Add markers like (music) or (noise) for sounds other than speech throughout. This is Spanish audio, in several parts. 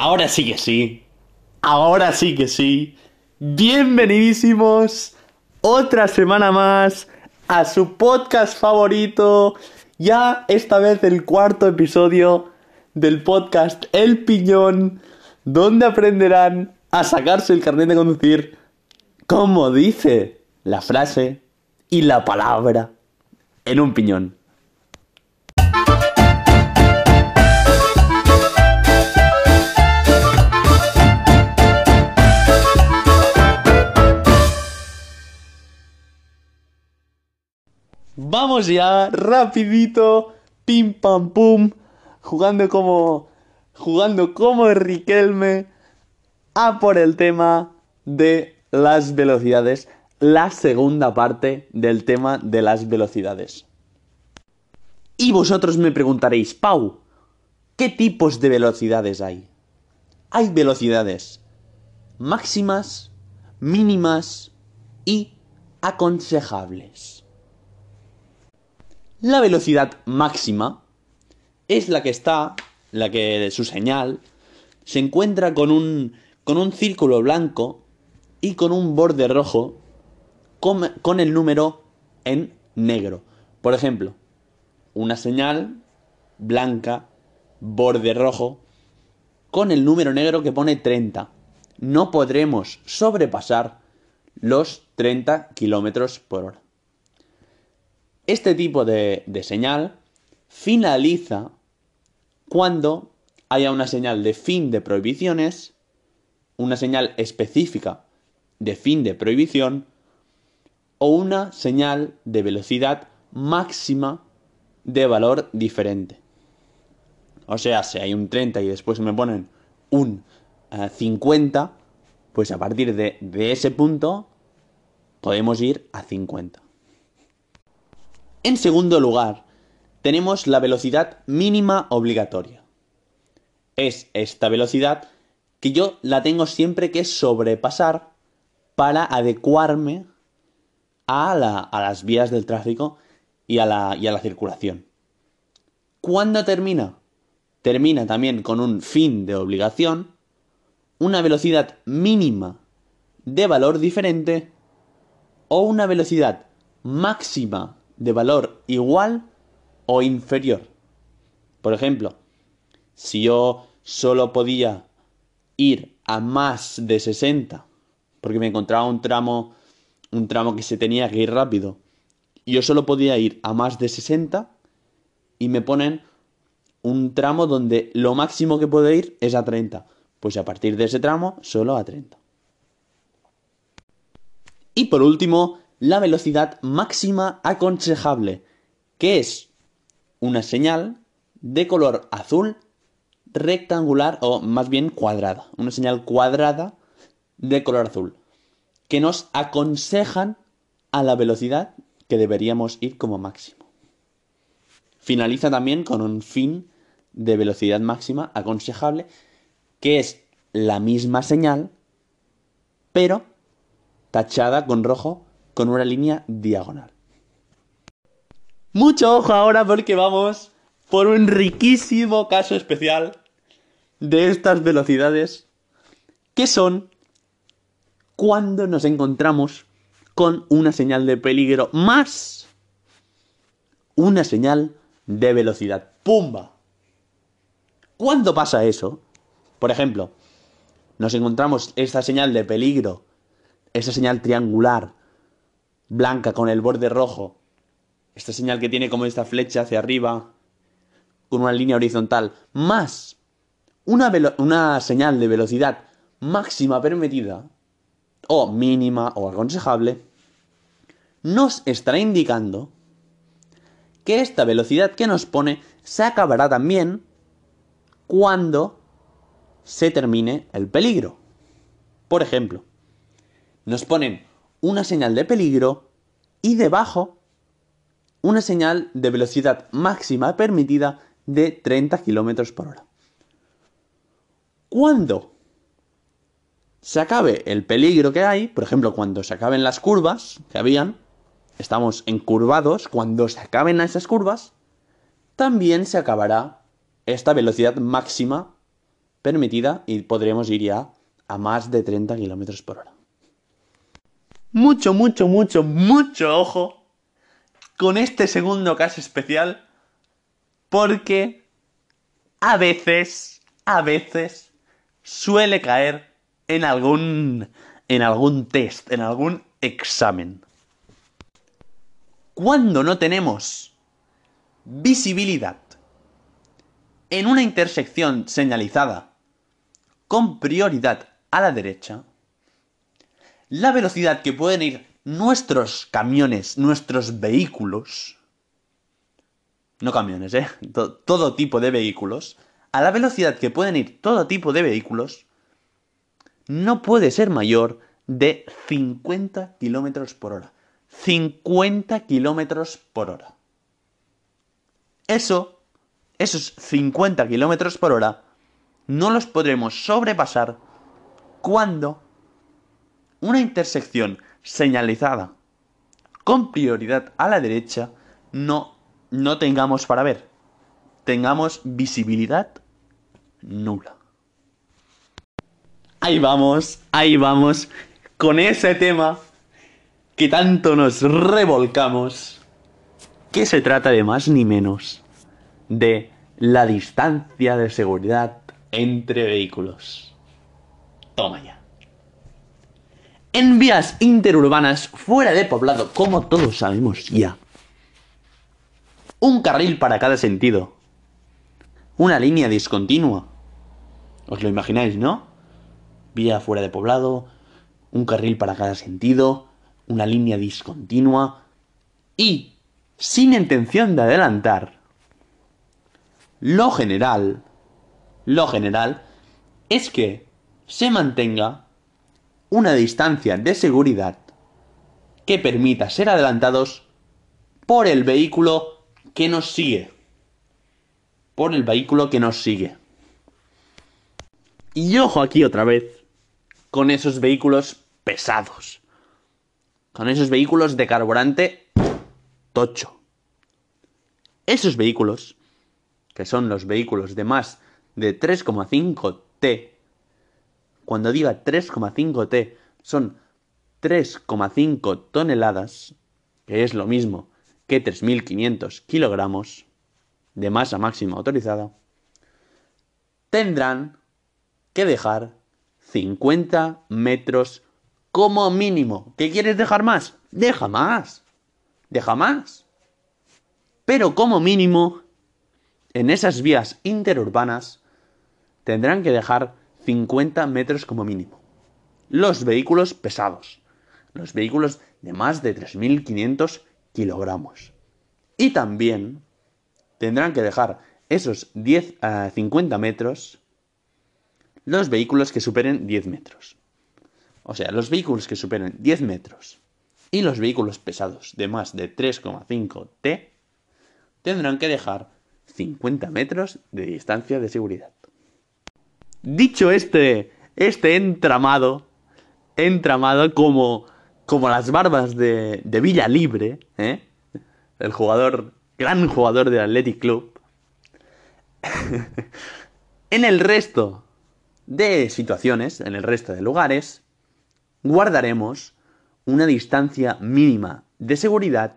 Ahora sí que sí. Ahora sí que sí. Bienvenidísimos otra semana más a su podcast favorito. Ya esta vez el cuarto episodio del podcast El Piñón, donde aprenderán a sacarse el carnet de conducir como dice la frase y la palabra en un piñón. Vamos ya, rapidito, pim pam pum, jugando como jugando como Riquelme a por el tema de las velocidades, la segunda parte del tema de las velocidades. Y vosotros me preguntaréis, Pau, ¿qué tipos de velocidades hay? Hay velocidades máximas, mínimas y aconsejables. La velocidad máxima es la que está, la que su señal se encuentra con un, con un círculo blanco y con un borde rojo con, con el número en negro. Por ejemplo, una señal blanca, borde rojo, con el número negro que pone 30. No podremos sobrepasar los 30 kilómetros por hora. Este tipo de, señal finaliza cuando haya una señal de fin de prohibiciones, una señal específica de fin de prohibición o una señal de velocidad máxima de valor diferente. O sea, si hay un 30 y después me ponen un 50, pues a partir de ese punto podemos ir a 50. En segundo lugar, tenemos la velocidad mínima obligatoria. Es esta velocidad que yo la tengo siempre que sobrepasar para adecuarme a, la, a las vías del tráfico y a, la, y a la circulación. ¿Cuándo termina? Termina también con un fin de obligación, una velocidad mínima de valor diferente o una velocidad máxima de valor igual o inferior. Por ejemplo, si yo solo podía ir a más de 60 porque me encontraba un tramo un tramo que se tenía que ir rápido yo solo podía ir a más de 60 y me ponen un tramo donde lo máximo que puedo ir es a 30. Pues a partir de ese tramo solo a 30. Y por último, la velocidad máxima aconsejable, que es una señal de color azul rectangular o más bien cuadrada. Una señal cuadrada de color azul. Que nos aconsejan a la velocidad que deberíamos ir como máximo. Finaliza también con un fin de velocidad máxima aconsejable, que es la misma señal, pero tachada con rojo con una línea diagonal. Mucho ojo ahora porque vamos por un riquísimo caso especial de estas velocidades, que son cuando nos encontramos con una señal de peligro más una señal de velocidad. ¡Pumba! ¿Cuándo pasa eso? Por ejemplo, nos encontramos esta señal de peligro, esa señal triangular, blanca con el borde rojo, esta señal que tiene como esta flecha hacia arriba, con una línea horizontal, más una, una señal de velocidad máxima permitida, o mínima o aconsejable, nos estará indicando que esta velocidad que nos pone se acabará también cuando se termine el peligro. Por ejemplo, nos ponen una señal de peligro y debajo una señal de velocidad máxima permitida de 30 km por hora. Cuando se acabe el peligro que hay, por ejemplo, cuando se acaben las curvas que habían, estamos encurvados, cuando se acaben esas curvas, también se acabará esta velocidad máxima permitida y podremos ir ya a más de 30 kilómetros por hora. Mucho, mucho, mucho, mucho ojo con este segundo caso especial porque a veces, a veces suele caer en algún en algún test, en algún examen. Cuando no tenemos visibilidad en una intersección señalizada con prioridad a la derecha, la velocidad que pueden ir nuestros camiones, nuestros vehículos, no camiones, ¿eh? Todo, tipo de vehículos, a la velocidad que pueden ir todo tipo de vehículos, no puede ser mayor de 50 kilómetros por hora. 50 kilómetros por hora. Eso, esos 50 kilómetros por hora, no los podremos sobrepasar cuando una intersección señalizada con prioridad a la derecha no, no tengamos para ver. Tengamos visibilidad nula. Ahí vamos, ahí vamos, con ese tema que tanto nos revolcamos, que se trata de más ni menos de la distancia de seguridad entre vehículos. Toma ya. En vías interurbanas fuera de poblado, como todos sabemos ya. Un carril para cada sentido. Una línea discontinua. ¿Os lo imagináis, no? Vía fuera de poblado, un carril para cada sentido, una línea discontinua y, sin intención de adelantar, lo general, lo general es que se mantenga una distancia de seguridad que permita ser adelantados por el vehículo que nos sigue. Por el vehículo que nos sigue. Y ojo aquí otra vez con esos vehículos pesados. Con esos vehículos de carburante tocho. Esos vehículos, que son los vehículos de más de 3,5 T, cuando diga 3,5T son 3,5 toneladas, que es lo mismo que 3.500 kilogramos de masa máxima autorizada, tendrán que dejar 50 metros como mínimo. ¿Qué quieres dejar más? Deja más. Deja más. Pero como mínimo, en esas vías interurbanas, tendrán que dejar 50 metros como mínimo. Los vehículos pesados. Los vehículos de más de 3.500 kilogramos. Y también tendrán que dejar esos 10 a 50 metros los vehículos que superen 10 metros. O sea, los vehículos que superen 10 metros y los vehículos pesados de más de 3,5 T tendrán que dejar 50 metros de distancia de seguridad. Dicho este, este entramado, entramado como, como las barbas de, Villa Libre, ¿eh? el jugador, gran jugador del Athletic Club, (laughs) en el resto de situaciones, en el resto de lugares, guardaremos una distancia mínima de seguridad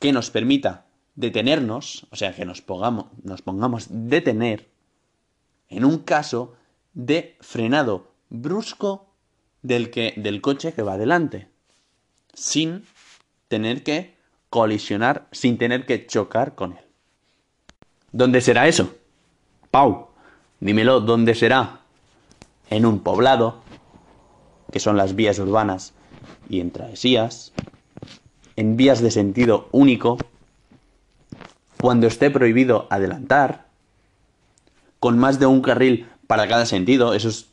que nos permita detenernos, o sea, que nos pongamos, nos pongamos detener en un caso de frenado brusco del, que, del coche que va adelante, sin tener que colisionar, sin tener que chocar con él. ¿Dónde será eso? Pau, dímelo, ¿dónde será? En un poblado, que son las vías urbanas y en travesías, en vías de sentido único, cuando esté prohibido adelantar, con más de un carril para cada sentido, esos,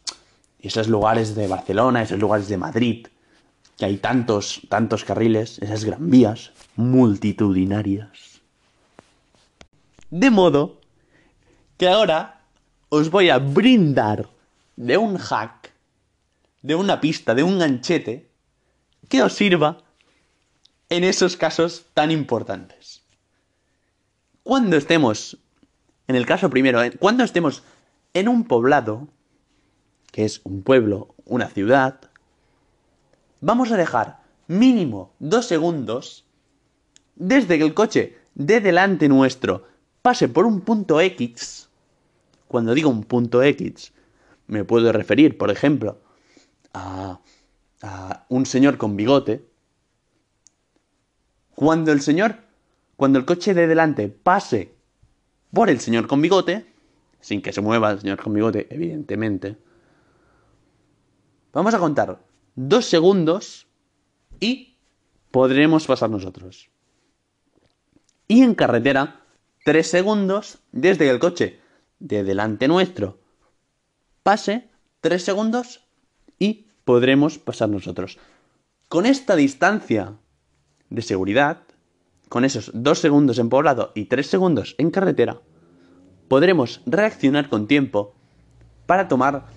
esos lugares de Barcelona, esos lugares de Madrid, que hay tantos, tantos carriles, esas gran vías multitudinarias. De modo que ahora os voy a brindar de un hack, de una pista, de un ganchete, que os sirva en esos casos tan importantes. Cuando estemos en el caso primero, ¿eh? cuando estemos en un poblado, que es un pueblo, una ciudad, vamos a dejar mínimo dos segundos desde que el coche de delante nuestro pase por un punto X. Cuando digo un punto X, me puedo referir, por ejemplo, a, a un señor con bigote. Cuando el señor, cuando el coche de delante pase por el señor con bigote, sin que se mueva el señor con bigote, evidentemente, vamos a contar dos segundos y podremos pasar nosotros. Y en carretera, tres segundos desde que el coche de delante nuestro pase, tres segundos y podremos pasar nosotros. Con esta distancia de seguridad, con esos dos segundos en poblado y tres segundos en carretera, podremos reaccionar con tiempo para tomar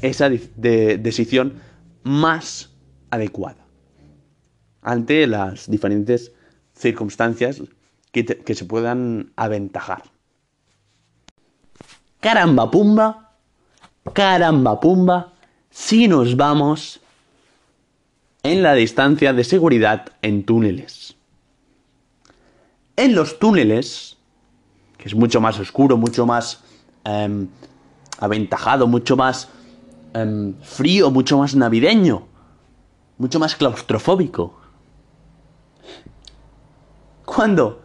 esa decisión más adecuada ante las diferentes circunstancias que, que se puedan aventajar. Caramba pumba, caramba pumba, si nos vamos en la distancia de seguridad en túneles. En los túneles, que es mucho más oscuro, mucho más em, aventajado, mucho más em, frío, mucho más navideño, mucho más claustrofóbico. Cuando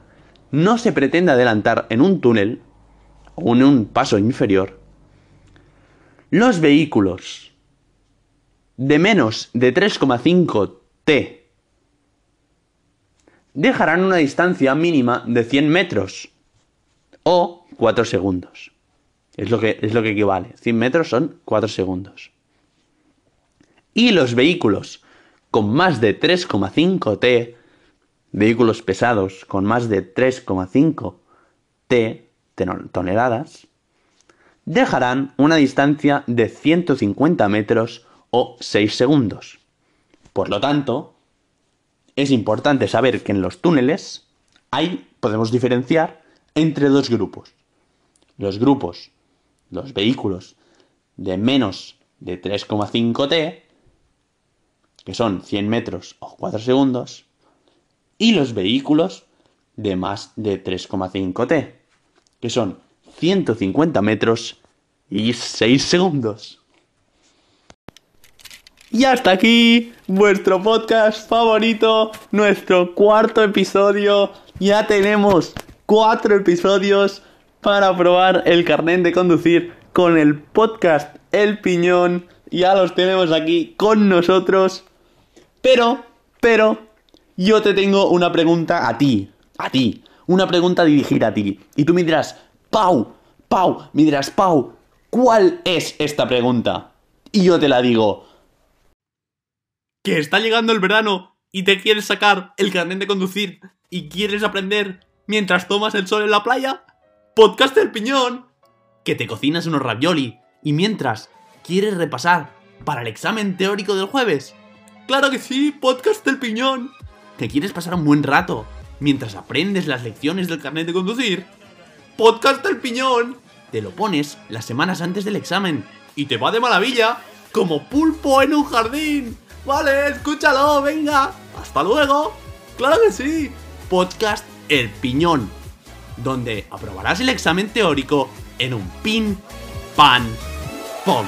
no se pretende adelantar en un túnel o en un paso inferior, los vehículos de menos de 3,5 T dejarán una distancia mínima de 100 metros o 4 segundos. Es lo que, es lo que equivale. 100 metros son 4 segundos. Y los vehículos con más de 3,5 T vehículos pesados con más de 3,5 T toneladas dejarán una distancia de 150 metros o 6 segundos. Por lo tanto, es importante saber que en los túneles hay, podemos diferenciar entre dos grupos. Los grupos, los vehículos de menos de 3,5 T, que son 100 metros o 4 segundos, y los vehículos de más de 3,5 T, que son 150 metros y 6 segundos. Y hasta aquí vuestro podcast favorito, nuestro cuarto episodio. Ya tenemos cuatro episodios para probar el carnet de conducir con el podcast El Piñón. Ya los tenemos aquí con nosotros. Pero, pero, yo te tengo una pregunta a ti, a ti, una pregunta dirigida a ti. Y tú me dirás, Pau, Pau, me dirás, Pau, ¿cuál es esta pregunta? Y yo te la digo. Que está llegando el verano y te quieres sacar el carnet de conducir y quieres aprender mientras tomas el sol en la playa? Podcast del piñón. Que te cocinas unos ravioli y mientras quieres repasar para el examen teórico del jueves. Claro que sí, podcast del piñón. ¿Que quieres pasar un buen rato mientras aprendes las lecciones del carnet de conducir? Podcast del piñón. Te lo pones las semanas antes del examen y te va de maravilla como pulpo en un jardín. Vale, escúchalo, venga. Hasta luego. Claro que sí. Podcast El Piñón, donde aprobarás el examen teórico en un pin, pan, pom.